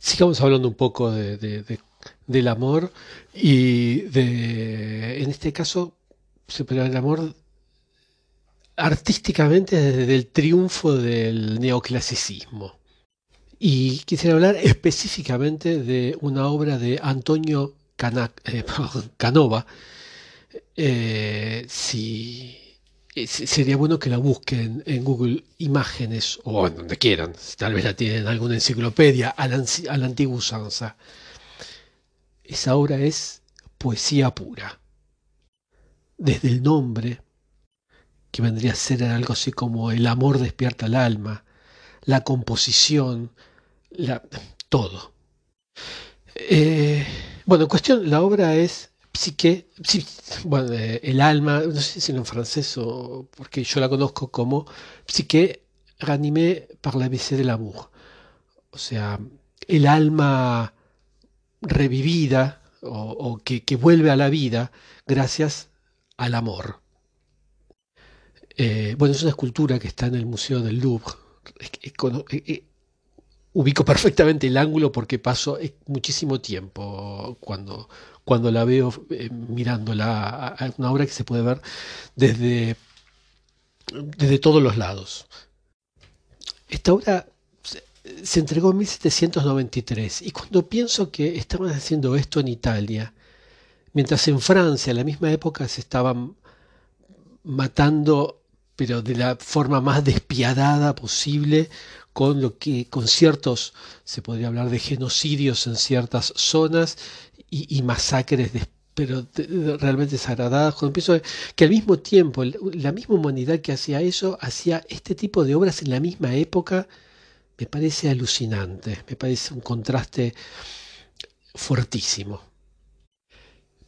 sigamos hablando un poco de, del amor y de, en este caso, pero el amor artísticamente desde el triunfo del neoclasicismo. Y quisiera hablar específicamente de una obra de Antonio eh, Canova. Eh, si, sería bueno que la busquen en Google Imágenes o en donde quieran, tal vez la tienen en alguna enciclopedia a la, antigua usanza. Esa obra es poesía pura. Desde el nombre, que vendría a ser algo así como el amor despierta el alma, la composición, la, todo. Eh, bueno, en cuestión, la obra es psique, bueno, eh, el alma, no sé si en francés o porque yo la conozco como psique ranimé par la de del amour. O sea, el alma revivida o, que, vuelve a la vida gracias al amor. Eh, bueno, es una escultura que está en el Museo del Louvre. Ubico perfectamente el ángulo porque paso muchísimo tiempo cuando, cuando la veo eh, mirándola. Una obra que se puede ver desde, desde todos los lados. Esta obra se entregó en 1793 y cuando pienso que estaban haciendo esto en Italia, mientras en Francia a la misma época se estaban matando, pero de la forma más despiadada posible, con lo que con ciertos se podría hablar de genocidios en ciertas zonas y, masacres pero realmente desagradadas. Pienso que al mismo tiempo la misma humanidad que hacía eso hacía este tipo de obras en la misma época me parece alucinante, me parece un contraste fuertísimo.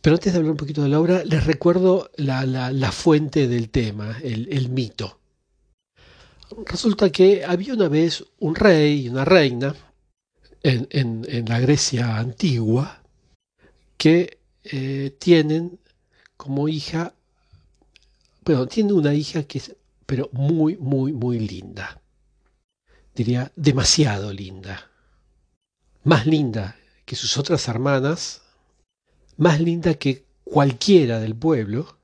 Pero antes de hablar un poquito de la obra, les recuerdo la, fuente del tema, el, mito. Resulta que había una vez un rey y una reina en, la Grecia antigua que eh, tienen como hija, bueno, tienen una hija que es, pero muy, muy, muy linda diría, demasiado linda. Más linda que sus otras hermanas, más linda que cualquiera del pueblo,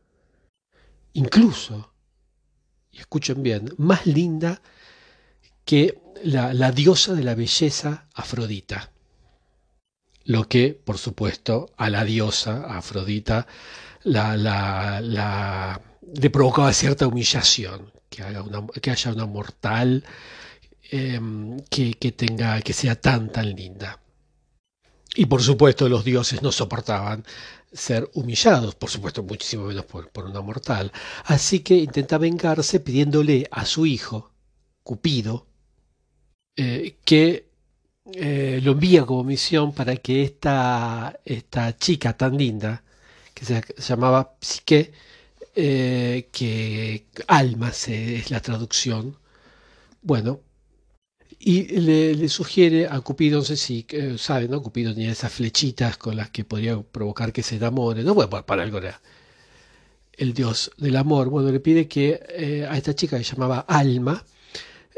incluso, y escuchen bien, más linda que la, diosa de la belleza Afrodita. Lo que, por supuesto, a la diosa Afrodita le provocaba cierta humillación, que, que haya una mortal Em, que, tenga, que sea tan, tan linda. Y por supuesto los dioses no soportaban ser humillados, por supuesto muchísimo menos por, una mortal. Así que intenta vengarse pidiéndole a su hijo, Cupido, eh, que eh, lo envía como misión para que esta, esta chica tan linda, que se llamaba Psique, eh, que alma es la traducción, bueno, y le, sugiere a Cupido, no sé si eh, ¿no? Cupido tenía esas flechitas con las que podría provocar que se enamore, ¿no? Bueno, para algo era el dios del amor. Bueno, le pide que eh, a esta chica que llamaba Alma,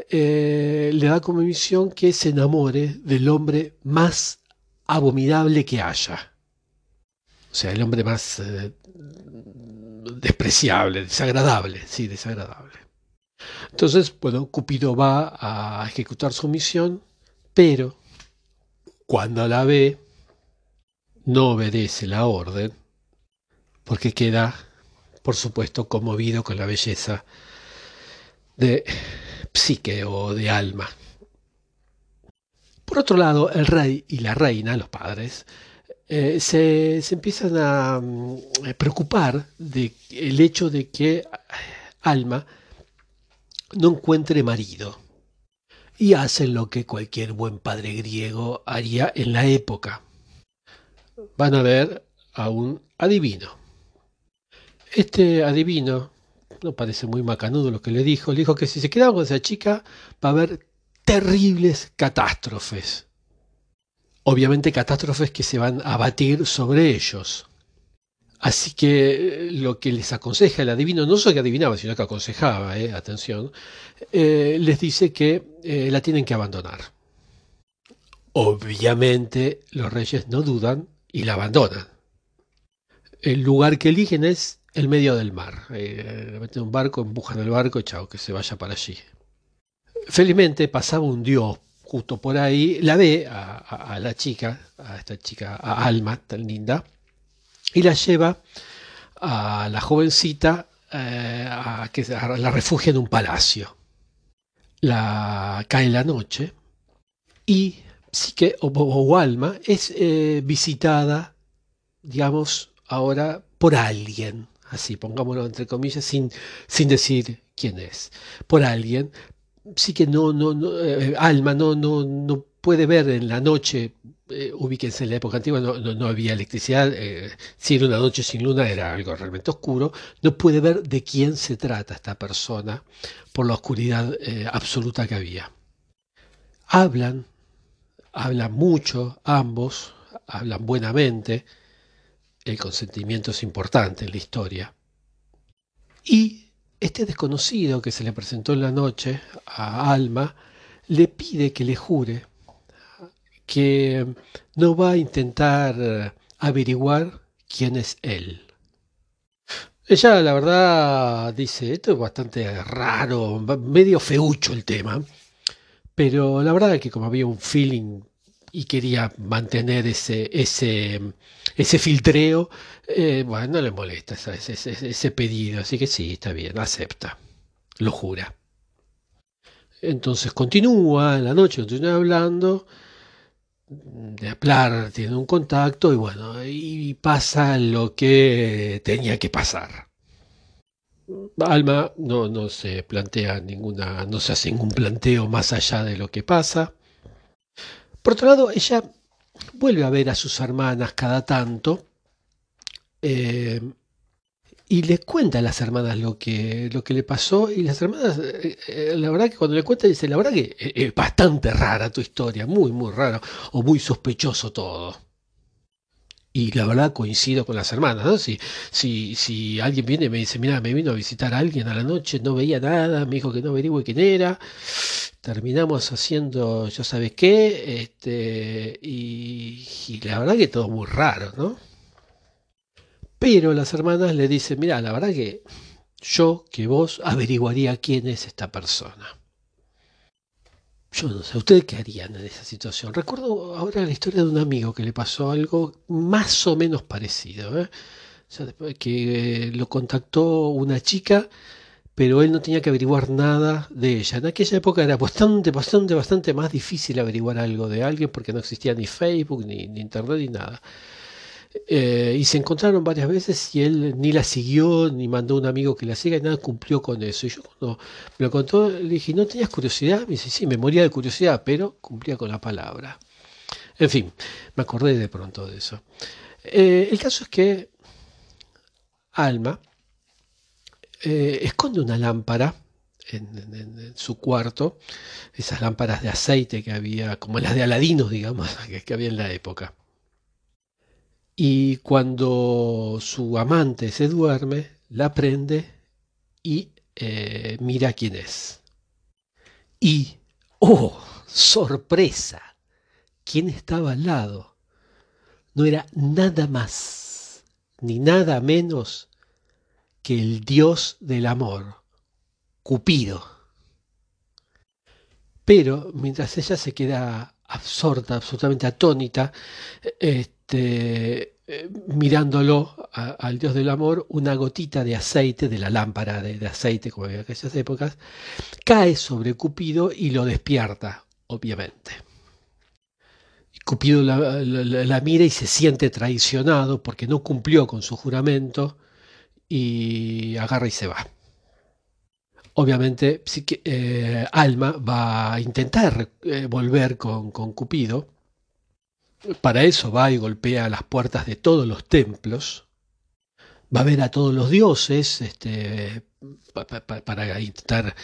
eh, le da como misión que se enamore del hombre más abominable que haya. O sea, el hombre más despreciable, desagradable, sí, desagradable. Entonces, bueno, Cupido va a ejecutar su misión, pero cuando la ve, no obedece la orden, porque queda, por supuesto, conmovido con la belleza de psique o de alma. Por otro lado, el rey y la reina, los padres, eh, se, empiezan a mm, preocupar del hecho de que Alma no encuentre marido. Y hacen lo que cualquier buen padre griego haría en la época. Van a ver a un adivino. Este adivino, no parece muy macanudo lo que le dijo, le dijo que si se quedaba con esa chica va a haber terribles catástrofes. Obviamente catástrofes que se van a batir sobre ellos. Así que eh, lo que les aconseja el adivino, no solo que adivinaba, sino que aconsejaba, eh, atención, eh, les dice que la tienen que abandonar. Obviamente los reyes no dudan y la abandonan. El lugar que eligen es el medio del mar. Meten un barco, empujan el barco y chao, que se vaya para allí. Felizmente pasaba un dios justo por ahí, la ve a, la chica, a esta chica, a Alma, tan linda, y la lleva a la jovencita eh, a que la refugia en un palacio. La cae la noche y Psique o, o Alma es eh, visitada, digamos, ahora por alguien, así pongámoslo entre comillas, sin, sin decir quién es, por alguien. Sí que no, no, no eh, Alma no, no, no puede ver en la noche, eh, ubíquense en la época antigua, no, no, había electricidad, eh, si era una noche sin luna era algo realmente oscuro, no puede ver de quién se trata esta persona por la oscuridad absoluta que había. Hablan hablan mucho, ambos, hablan buenamente, el consentimiento es importante en la historia. Y este desconocido que se le presentó en la noche a Alma le pide que le jure que no va a intentar averiguar quién es él. Ella, la verdad, dice, esto es bastante raro, medio feucho el tema, pero la verdad es que como había un feeling y quería mantener ese, ese, ese filtreo, eh, bueno, no le molesta ese, ese, pedido, así que sí, está bien, acepta, lo jura. Entonces continúa en la noche, continúa hablando, de hablar, tiene un contacto y bueno, y pasa lo que tenía que pasar. Alma no, no se plantea ninguna, no se hace ningún planteo más allá de lo que pasa. Por otro lado, ella vuelve a ver a sus hermanas cada tanto eh, y les cuenta a las hermanas lo que, lo que le pasó y las hermanas, eh, eh, la verdad que cuando le cuenta dice, la verdad que es bastante rara tu historia, muy, muy rara o muy sospechoso todo. Y la verdad coincido con las hermanas, ¿no? Si, si, si alguien viene y me dice, mira, me vino a visitar a alguien a la noche, no veía nada, me dijo que no averigüe quién era, terminamos haciendo, ya sabes qué, este, y la verdad que todo muy raro, ¿no? Pero las hermanas le dicen, mira, la verdad que yo, que vos, averiguaría quién es esta persona. Yo no sé, ¿ustedes qué harían en esa situación? Recuerdo ahora la historia de un amigo que le pasó algo más o menos parecido. ¿eh? que eh, lo contactó una chica, pero él no tenía que averiguar nada de ella. En aquella época era bastante, bastante, bastante más difícil averiguar algo de alguien porque no existía ni Facebook, ni Internet, ni nada. Eh, y se encontraron varias veces y él ni la siguió, ni mandó un amigo que la siga, y nada cumplió con eso. Y yo cuando me lo contó, le dije, ¿no tenías curiosidad? Me dice, sí, me moría de curiosidad, pero cumplía con la palabra. En fin, me acordé de pronto de eso. Eh, el caso es que Alma eh, esconde una lámpara en, su cuarto, esas lámparas de aceite que había, como las de Aladino, digamos, que había en la época. Y cuando su amante se duerme, la prende y eh, mira quién es. Y, oh, sorpresa, quién estaba al lado. No era nada más ni nada menos que el dios del amor, Cupido. Pero mientras ella se queda absorta, absolutamente atónita, este, eh, mirándolo al Dios del amor, una gotita de aceite, de la lámpara de, aceite, como había en aquellas épocas, cae sobre Cupido y lo despierta, obviamente. Cupido la, mira y se siente traicionado porque no cumplió con su juramento y agarra y se va. Obviamente, eh, Alma va a intentar eh, volver con, con Cupido, para eso va y golpea las puertas de todos los templos, va a ver a todos los dioses este, para intentar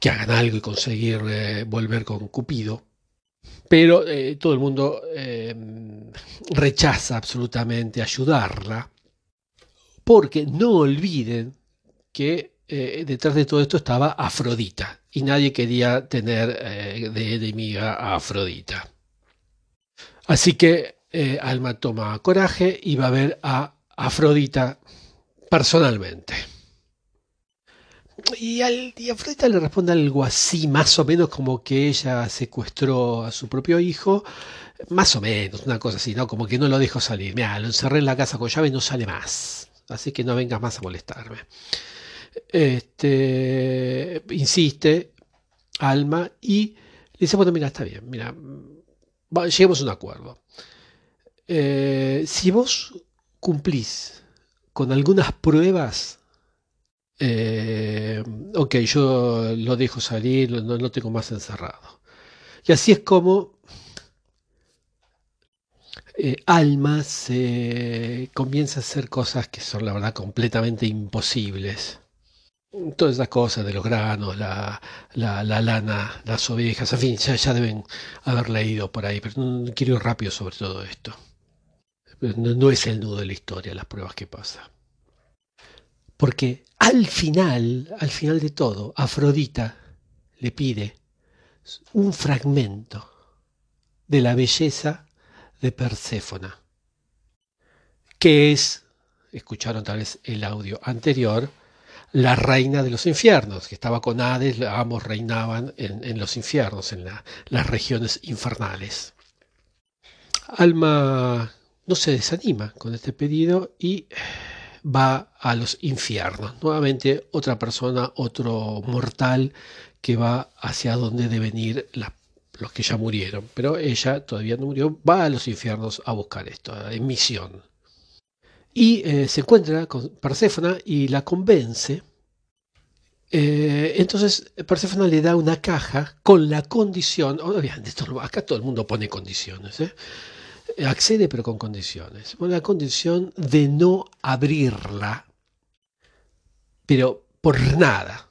que hagan algo y conseguir eh, volver con Cupido. Pero eh, todo el mundo eh, rechaza absolutamente ayudarla, porque no olviden que eh, detrás de todo esto estaba Afrodita y nadie quería tener de enemiga a Afrodita. Así que eh, Alma toma coraje y va a ver a Afrodita personalmente. Y, al, y Afrodita le responde algo así, más o menos como que ella secuestró a su propio hijo, más o menos, una cosa así, ¿no? Como que no lo dejó salir. Mira, lo encerré en la casa con llave y no sale más. Así que no vengas más a molestarme. Este, insiste Alma y le dice, bueno, mira, está bien, mira, lleguemos a un acuerdo. Eh, si vos cumplís con algunas pruebas, eh, ok, yo lo dejo salir, no lo tengo más encerrado. Y así es como eh, Alma se comienza a hacer cosas que son la verdad completamente imposibles todas esas cosas de los granos, la, la, lana, las ovejas, en fin, ya, deben haber leído por ahí, pero quiero ir rápido sobre todo esto. No, no, es el nudo de la historia, las pruebas que pasa. Porque al final, al final de todo, Afrodita le pide un fragmento de la belleza de Perséfona, que es, escucharon tal vez el audio anterior, la reina de los infiernos, que estaba con Hades, ambos reinaban en, los infiernos, en las regiones infernales. Alma no se desanima con este pedido y va a los infiernos. Nuevamente otra persona, otro mortal que va hacia donde deben ir los que ya murieron. Pero ella todavía no murió, va a los infiernos a buscar esto, en misión y eh, se encuentra con Perséfona y la convence. Eh, entonces Perséfona le da una caja con la condición, obviamente acá todo el mundo pone condiciones, ¿eh? accede pero con condiciones, con la condición de no abrirla, pero por nada.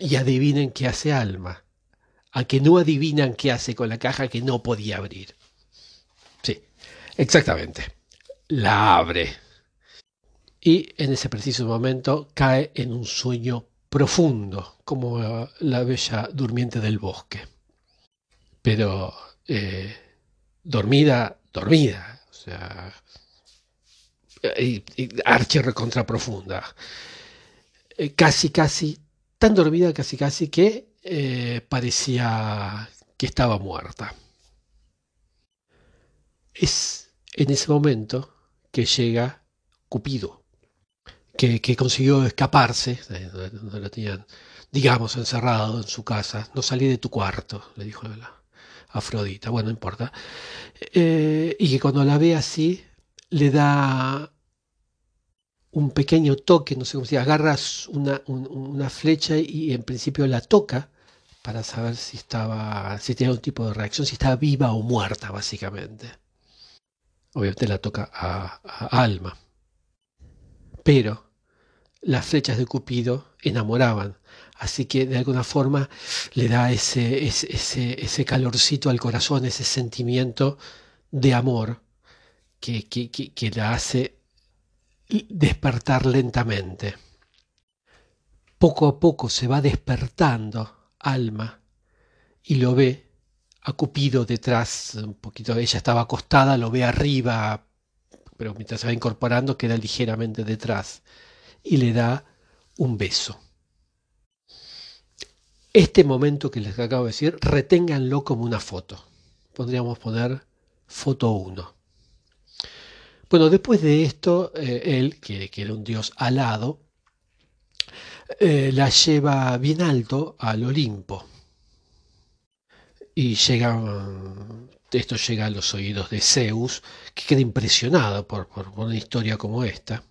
Y adivinen qué hace Alma, a que no adivinan qué hace con la caja que no podía abrir. Sí, exactamente, la abre y en ese preciso momento cae en un sueño profundo, como la bella durmiente del bosque. Pero eh, dormida, dormida, o sea, y, recontra profunda. Eh, casi, casi, tan dormida, casi, casi que eh, parecía que estaba muerta. Es en ese momento que llega Cupido que, consiguió escaparse, donde lo tenían, digamos, encerrado en su casa. No salí de tu cuarto, le dijo la Afrodita, bueno, no importa. Eh, y que cuando la ve así, le da un pequeño toque, no sé cómo se agarras una, una flecha y en principio la toca para saber si estaba, si tenía un tipo de reacción, si estaba viva o muerta, básicamente. Obviamente la toca a Alma. Pero las flechas de Cupido enamoraban. Así que de alguna forma le da ese, ese, ese calorcito al corazón, ese sentimiento de amor que, que, que, la hace despertar lentamente. Poco a poco se va despertando Alma y lo ve a Cupido detrás, un poquito, ella estaba acostada, lo ve arriba, pero mientras se va incorporando queda ligeramente detrás y le da un beso. Este momento que les acabo de decir, reténganlo como una foto. Podríamos poner foto 1. Bueno, después de esto, eh, él, que, era un dios alado, eh, la lleva bien alto al Olimpo. Y llega, esto llega a los oídos de Zeus, que queda impresionado por una historia como esta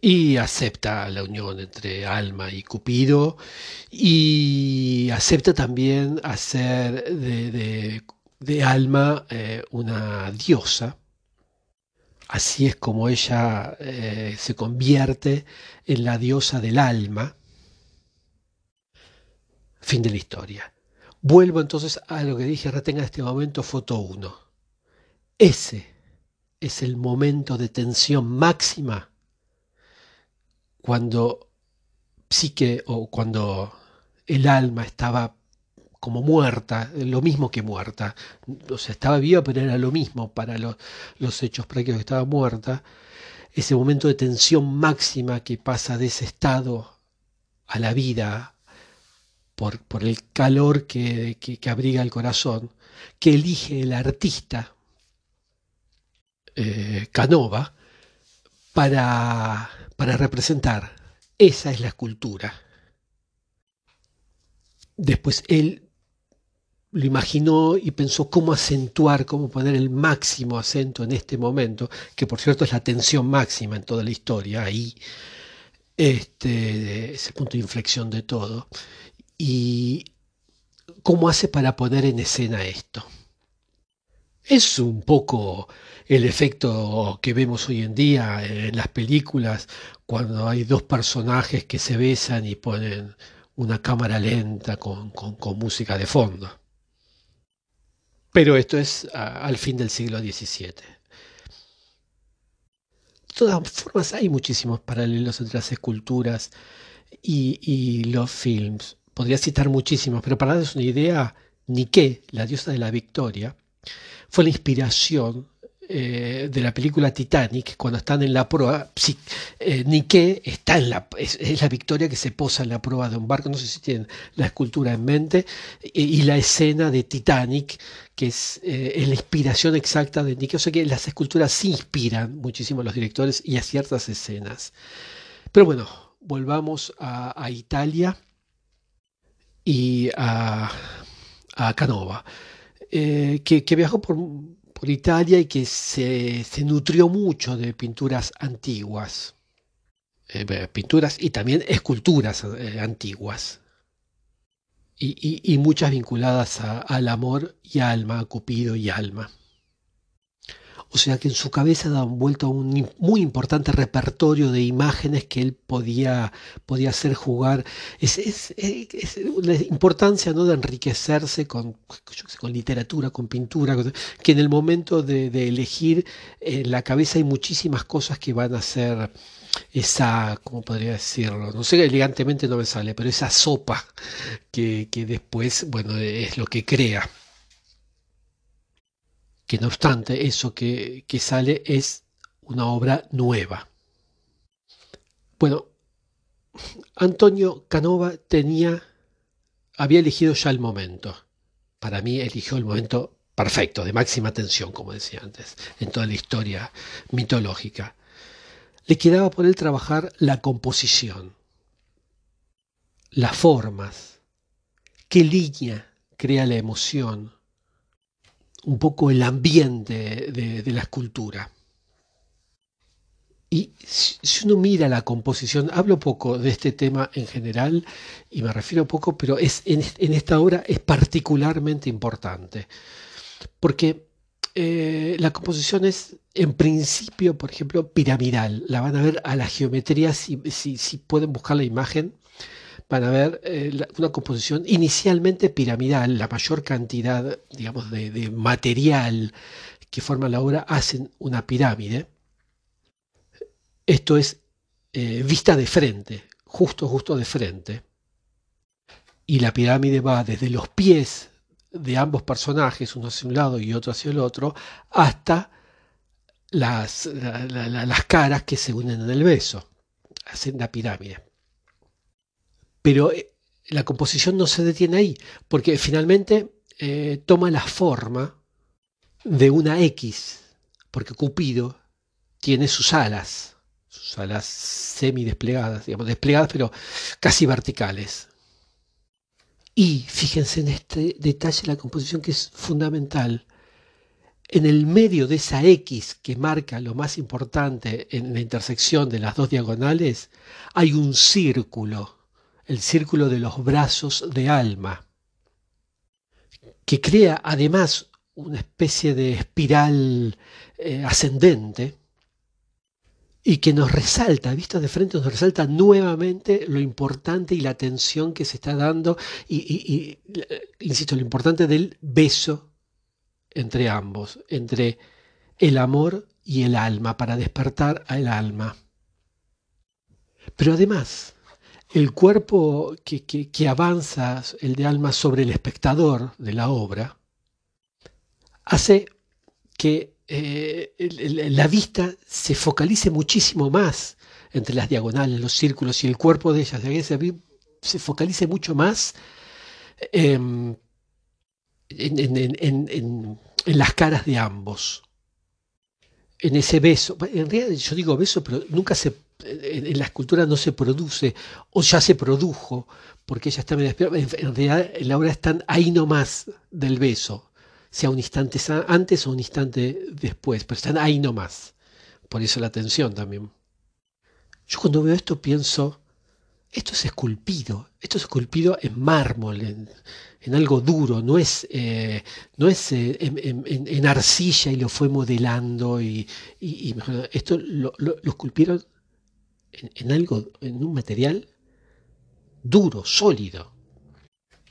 y acepta la unión entre Alma y Cupido y acepta también hacer de, Alma eh, una diosa. Así es como ella eh, se convierte en la diosa del alma. Fin de la historia. Vuelvo entonces a lo que dije, retenga este momento foto 1. Ese es el momento de tensión máxima cuando psique o cuando el alma estaba como muerta, lo mismo que muerta. O sea, estaba viva, pero era lo mismo para los, los hechos prácticos que estaba muerta. Ese momento de tensión máxima que pasa de ese estado a la vida por, por el calor que, que, abriga el corazón, que elige el artista eh, Canova para, para representar. Esa es la escultura. Después él lo imaginó y pensó cómo acentuar, cómo poner el máximo acento en este momento, que por cierto es la tensión máxima en toda la historia, ahí, este, ese punto de inflexión de todo, y cómo hace para poner en escena esto. Es un poco el efecto que vemos hoy en día en las películas cuando hay dos personajes que se besan y ponen una cámara lenta con, música de fondo. Pero esto es al fin del siglo XVII. De todas formas, hay muchísimos paralelos entre las esculturas y, los films. Podría citar muchísimos, pero para darles una idea, Nike, la diosa de la victoria, fue la inspiración eh, de la película Titanic, cuando están en la prueba, eh, Nike está en la, es, la victoria que se posa en la prueba de un barco, no sé si tienen la escultura en mente, y, la escena de Titanic, que es, eh, la inspiración exacta de Nike, o sea que las esculturas sí inspiran muchísimo a los directores y a ciertas escenas. Pero bueno, volvamos a, Italia y a, Canova, que viajó por por Italia y que se, nutrió mucho de pinturas antiguas, eh, pinturas y también esculturas eh, antiguas, y, muchas vinculadas al amor y alma, a Cupido y alma. O sea que en su cabeza da vuelto a un muy importante repertorio de imágenes que él podía, podía hacer jugar. Es, es, la importancia ¿no? de enriquecerse con, con literatura, con pintura, que en el momento de, elegir en la cabeza hay muchísimas cosas que van a ser esa, ¿cómo podría decirlo? No sé, elegantemente no me sale, pero esa sopa que, que después, bueno, es lo que crea que no obstante eso que, sale es una obra nueva. Bueno, Antonio Canova tenía, había elegido ya el momento. Para mí eligió el momento perfecto, de máxima tensión, como decía antes, en toda la historia mitológica. Le quedaba por él trabajar la composición, las formas, qué línea crea la emoción, un poco el ambiente de, la escultura. Y si uno mira la composición, hablo poco de este tema en general y me refiero poco, pero es, en, esta obra es particularmente importante. Porque eh, la composición es en principio, por ejemplo, piramidal. La van a ver a la geometría si, si pueden buscar la imagen van a ver eh, una composición inicialmente piramidal, la mayor cantidad, digamos, de, material que forma la obra hacen una pirámide. Esto es eh, vista de frente, justo, justo de frente. Y la pirámide va desde los pies de ambos personajes, uno hacia un lado y otro hacia el otro, hasta las, las caras que se unen en el beso. Hacen la pirámide. Pero eh, la composición no se detiene ahí, porque finalmente eh, toma la forma de una X, porque Cupido tiene sus alas, sus alas semi desplegadas, digamos, desplegadas pero casi verticales. Y fíjense en este detalle la composición que es fundamental. En el medio de esa X que marca lo más importante en la intersección de las dos diagonales, hay un círculo el círculo de los brazos de alma, que crea además una especie de espiral eh, ascendente y que nos resalta, visto de frente, nos resalta nuevamente lo importante y la tensión que se está dando y, insisto, lo importante del beso entre ambos, entre el amor y el alma, para despertar al alma. Pero además, el cuerpo que, avanza, el de alma, sobre el espectador de la obra, hace que eh, la vista se focalice muchísimo más entre las diagonales, los círculos y el cuerpo de ellas, se, focalice mucho más em, en, las caras de ambos. En ese beso. En realidad yo digo beso, pero nunca se. En, la escultura no se produce, o ya se produjo, porque ella está medio En, en realidad la obra están ahí nomás del beso, sea un instante antes o un instante después, pero están ahí nomás. Por eso la tensión también. Yo cuando veo esto pienso, esto es esculpido, esto es esculpido en mármol, en, algo duro, no es, eh, no es eh, en, arcilla y lo fue modelando y, esto lo, esculpieron en, algo, en un material duro, sólido.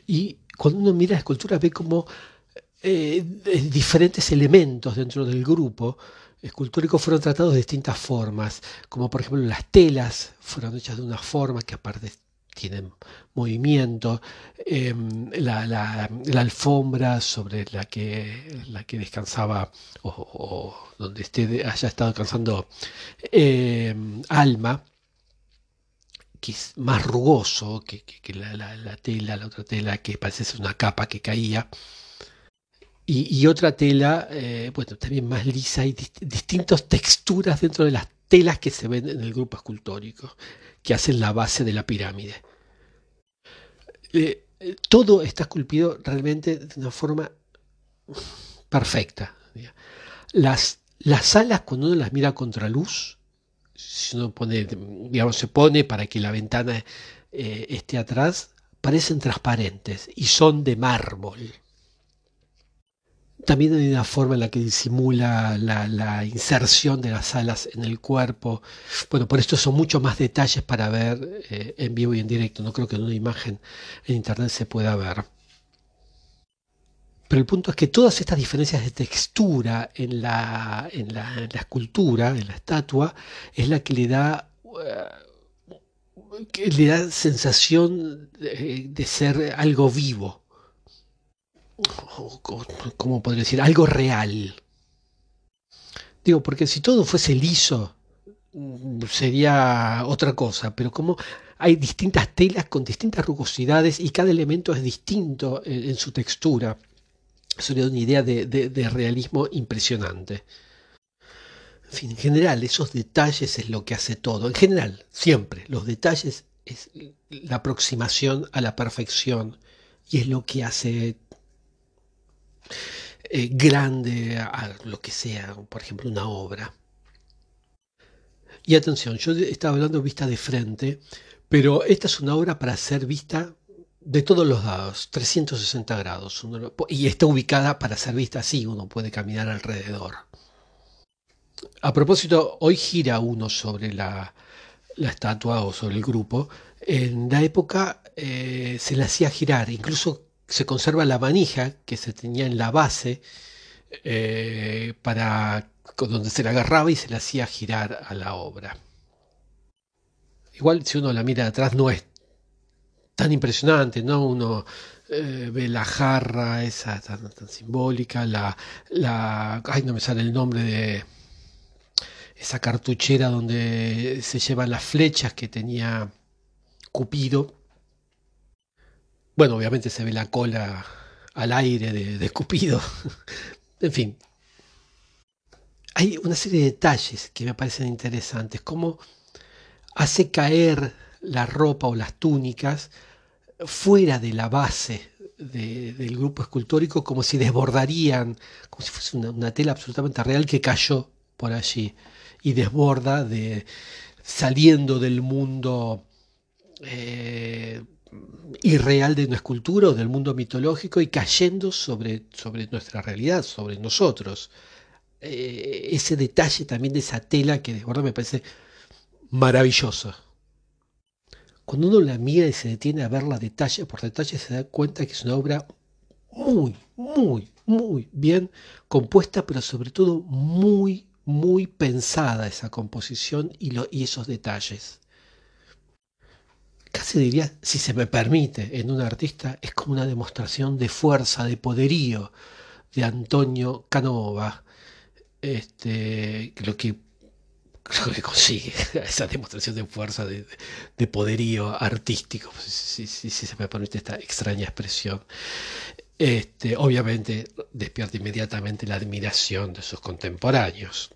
Y cuando uno mira la escultura ve como eh, diferentes elementos dentro del grupo escultóricos fueron tratados de distintas formas, como por ejemplo las telas fueron hechas de una forma que aparte tienen movimiento, em, la, alfombra sobre la que, la que descansaba o, donde esté, haya estado descansando em, Alma, más rugoso que, la, tela, la otra tela que parece ser una capa que caía. Y, otra tela, eh, bueno, también más lisa y distintas texturas dentro de las telas que se ven en el grupo escultórico, que hacen la base de la pirámide. Eh, todo está esculpido realmente de una forma perfecta. Las, las alas, cuando uno las mira contra luz, si uno pone, digamos, se pone para que la ventana eh, esté atrás, parecen transparentes y son de mármol. También hay una forma en la que disimula la, inserción de las alas en el cuerpo. Bueno, por esto son muchos más detalles para ver eh, en vivo y en directo. No creo que en una imagen en internet se pueda ver. Pero el punto es que todas estas diferencias de textura en la, en la, escultura, en la estatua, es la que le da, eh, que le da sensación de ser algo vivo ¿cómo podría decir? Algo real. Digo, porque si todo fuese liso, mm, sería otra cosa, pero como hay distintas telas con distintas rugosidades y cada elemento es distinto en, su textura, sería una idea de, realismo impresionante. En fin, en general, esos detalles es lo que hace todo. En general, siempre, los detalles es la aproximación a la perfección y es lo que hace eh, grande a lo que sea, por ejemplo, una obra. Y atención, yo estaba hablando vista de frente, pero esta es una obra para ser vista de todos los lados, 360 grados, y está ubicada para ser vista así, uno puede caminar alrededor. A propósito, hoy gira uno sobre la, estatua o sobre el grupo. En la época eh, se le hacía girar, incluso se conserva la manija que se tenía en la base eh, para donde se la agarraba y se la hacía girar a la obra. Igual si uno la mira de atrás no es tan impresionante, ¿no? Uno eh, ve la jarra esa tan, simbólica, la, la... Ay, no me sale el nombre de esa cartuchera donde se llevan las flechas que tenía Cupido bueno, obviamente se ve la cola al aire de, Cupido. en fin. Hay una serie de detalles que me parecen interesantes, como hace caer la ropa o las túnicas fuera de la base del grupo escultórico como si desbordarían, como si fuese una, tela absolutamente real que cayó por allí y desborda de saliendo del mundo eh, irreal de una escultura o del mundo mitológico y cayendo sobre, sobre nuestra realidad, sobre nosotros. Eh, ese detalle también de esa tela que de verdad me parece maravilloso. Cuando uno la mira y se detiene a verla detalle por detalle, se da cuenta que es una obra muy, muy, muy bien compuesta, pero sobre todo muy, muy pensada esa composición y, esos detalles. Casi diría, si se me permite, en un artista, es como una demostración de fuerza, de poderío de Antonio Canova, este, lo que lo que consigue, esa demostración de fuerza, de, poderío artístico, si, se me permite esta extraña expresión. Este, obviamente despierta inmediatamente la admiración de sus contemporáneos.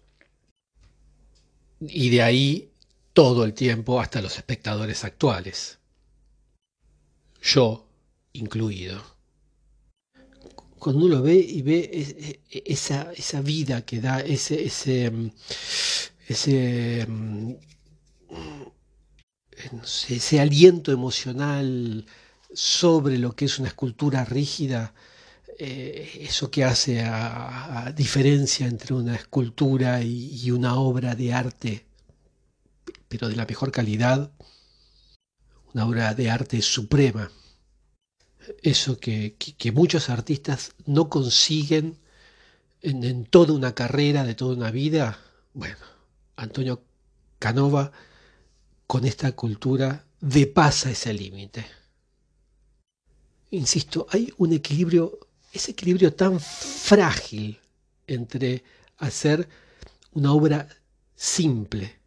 Y de ahí todo el tiempo hasta los espectadores actuales. Yo incluido. Cuando uno lo ve y ve esa, esa vida que da, ese, ese, ese, mm, ese aliento emocional sobre lo que es una escultura rígida, eh, eso que hace a, diferencia entre una escultura y, una obra de arte, pero de la mejor calidad, una obra de arte suprema. Eso que, muchos artistas no consiguen en toda una carrera, de toda una vida, bueno, Antonio Canova con esta cultura depasa ese límite. Insisto, hay un equilibrio, ese equilibrio tan frágil entre hacer una obra simple,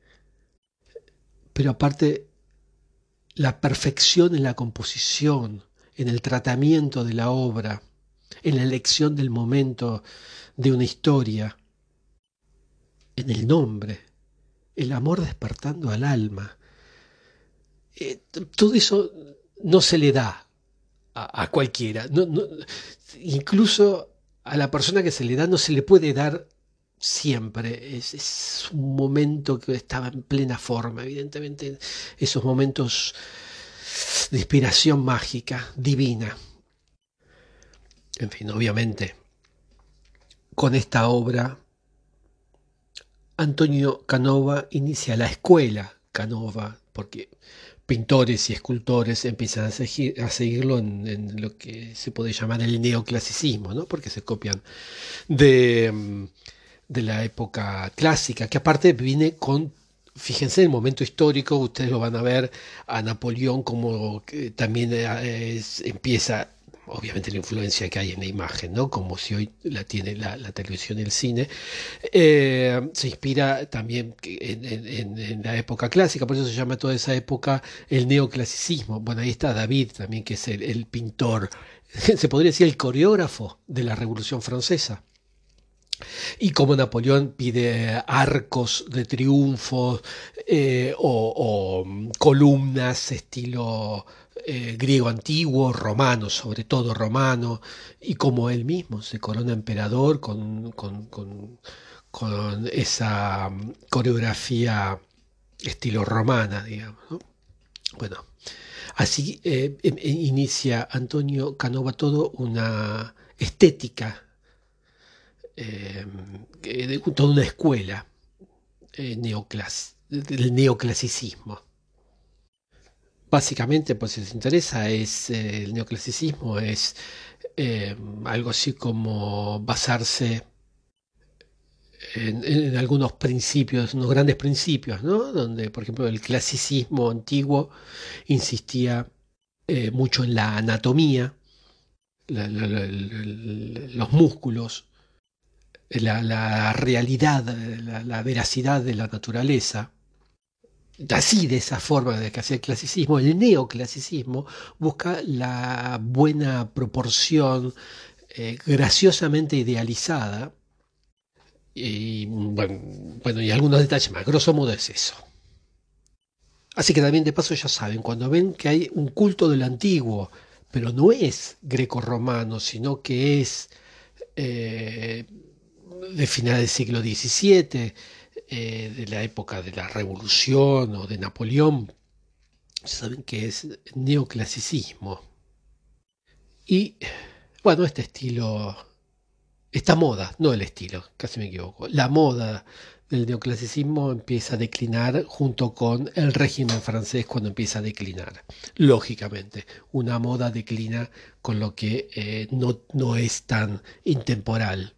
pero aparte la perfección en la composición, en el tratamiento de la obra, en la elección del momento de una historia, en el nombre, el amor despertando al alma. Eh, todo eso no se le da a, cualquiera. incluso a la persona que se le da no se le puede dar siempre. Es, un momento que estaba en plena forma, evidentemente, esos momentos de inspiración mágica, divina. En fin, obviamente, con esta obra Antonio Canova inicia la escuela Canova, porque pintores y escultores empiezan a, seguirlo en, lo que se puede llamar el neoclasicismo, ¿no? porque se copian de, de la época clásica, que aparte viene con fíjense en el momento histórico, ustedes lo van a ver a Napoleón como también eh, empieza obviamente la influencia que hay en la imagen, ¿no? como si hoy la tiene la, televisión y el cine, eh, se inspira también en, la época clásica, por eso se llama toda esa época el neoclasicismo. Bueno, ahí está David también, que es el, pintor, se podría decir el coreógrafo de la Revolución Francesa. Y como Napoleón pide arcos de triunfo eh, o, o, columnas estilo eh, griego antiguo, romano, sobre todo romano, y como él mismo se corona emperador con, con, esa mm, coreografía estilo romana, digamos. Bueno, así eh, em, e inicia Antonio Canova todo una estética, eh, toda una escuela del neoclasicismo. Básicamente, pues si les interesa, es eh, el neoclasicismo, es eh, algo así como basarse en, algunos principios, unos grandes principios, ¿no? Donde, por ejemplo, el clasicismo antiguo insistía eh, mucho en la anatomía, los músculos, la, realidad, la veracidad de la naturaleza así de esa forma de que hacía el clasicismo, el neoclasicismo busca la buena proporción eh, graciosamente idealizada y bueno, y algunos detalles más, grosso modo es eso. Así que también de paso ya saben, cuando ven que hay un culto del antiguo, pero no es greco-romano, sino que es eh, de final del siglo XVII, eh, de la época de la Revolución o de Napoleón, saben que es neoclasicismo. Y bueno, este estilo, esta moda, no el estilo, casi me equivoco, la moda del neoclasicismo empieza a declinar junto con el régimen francés cuando empieza a declinar. Lógicamente, una moda declina con lo que eh, no, no es tan intemporal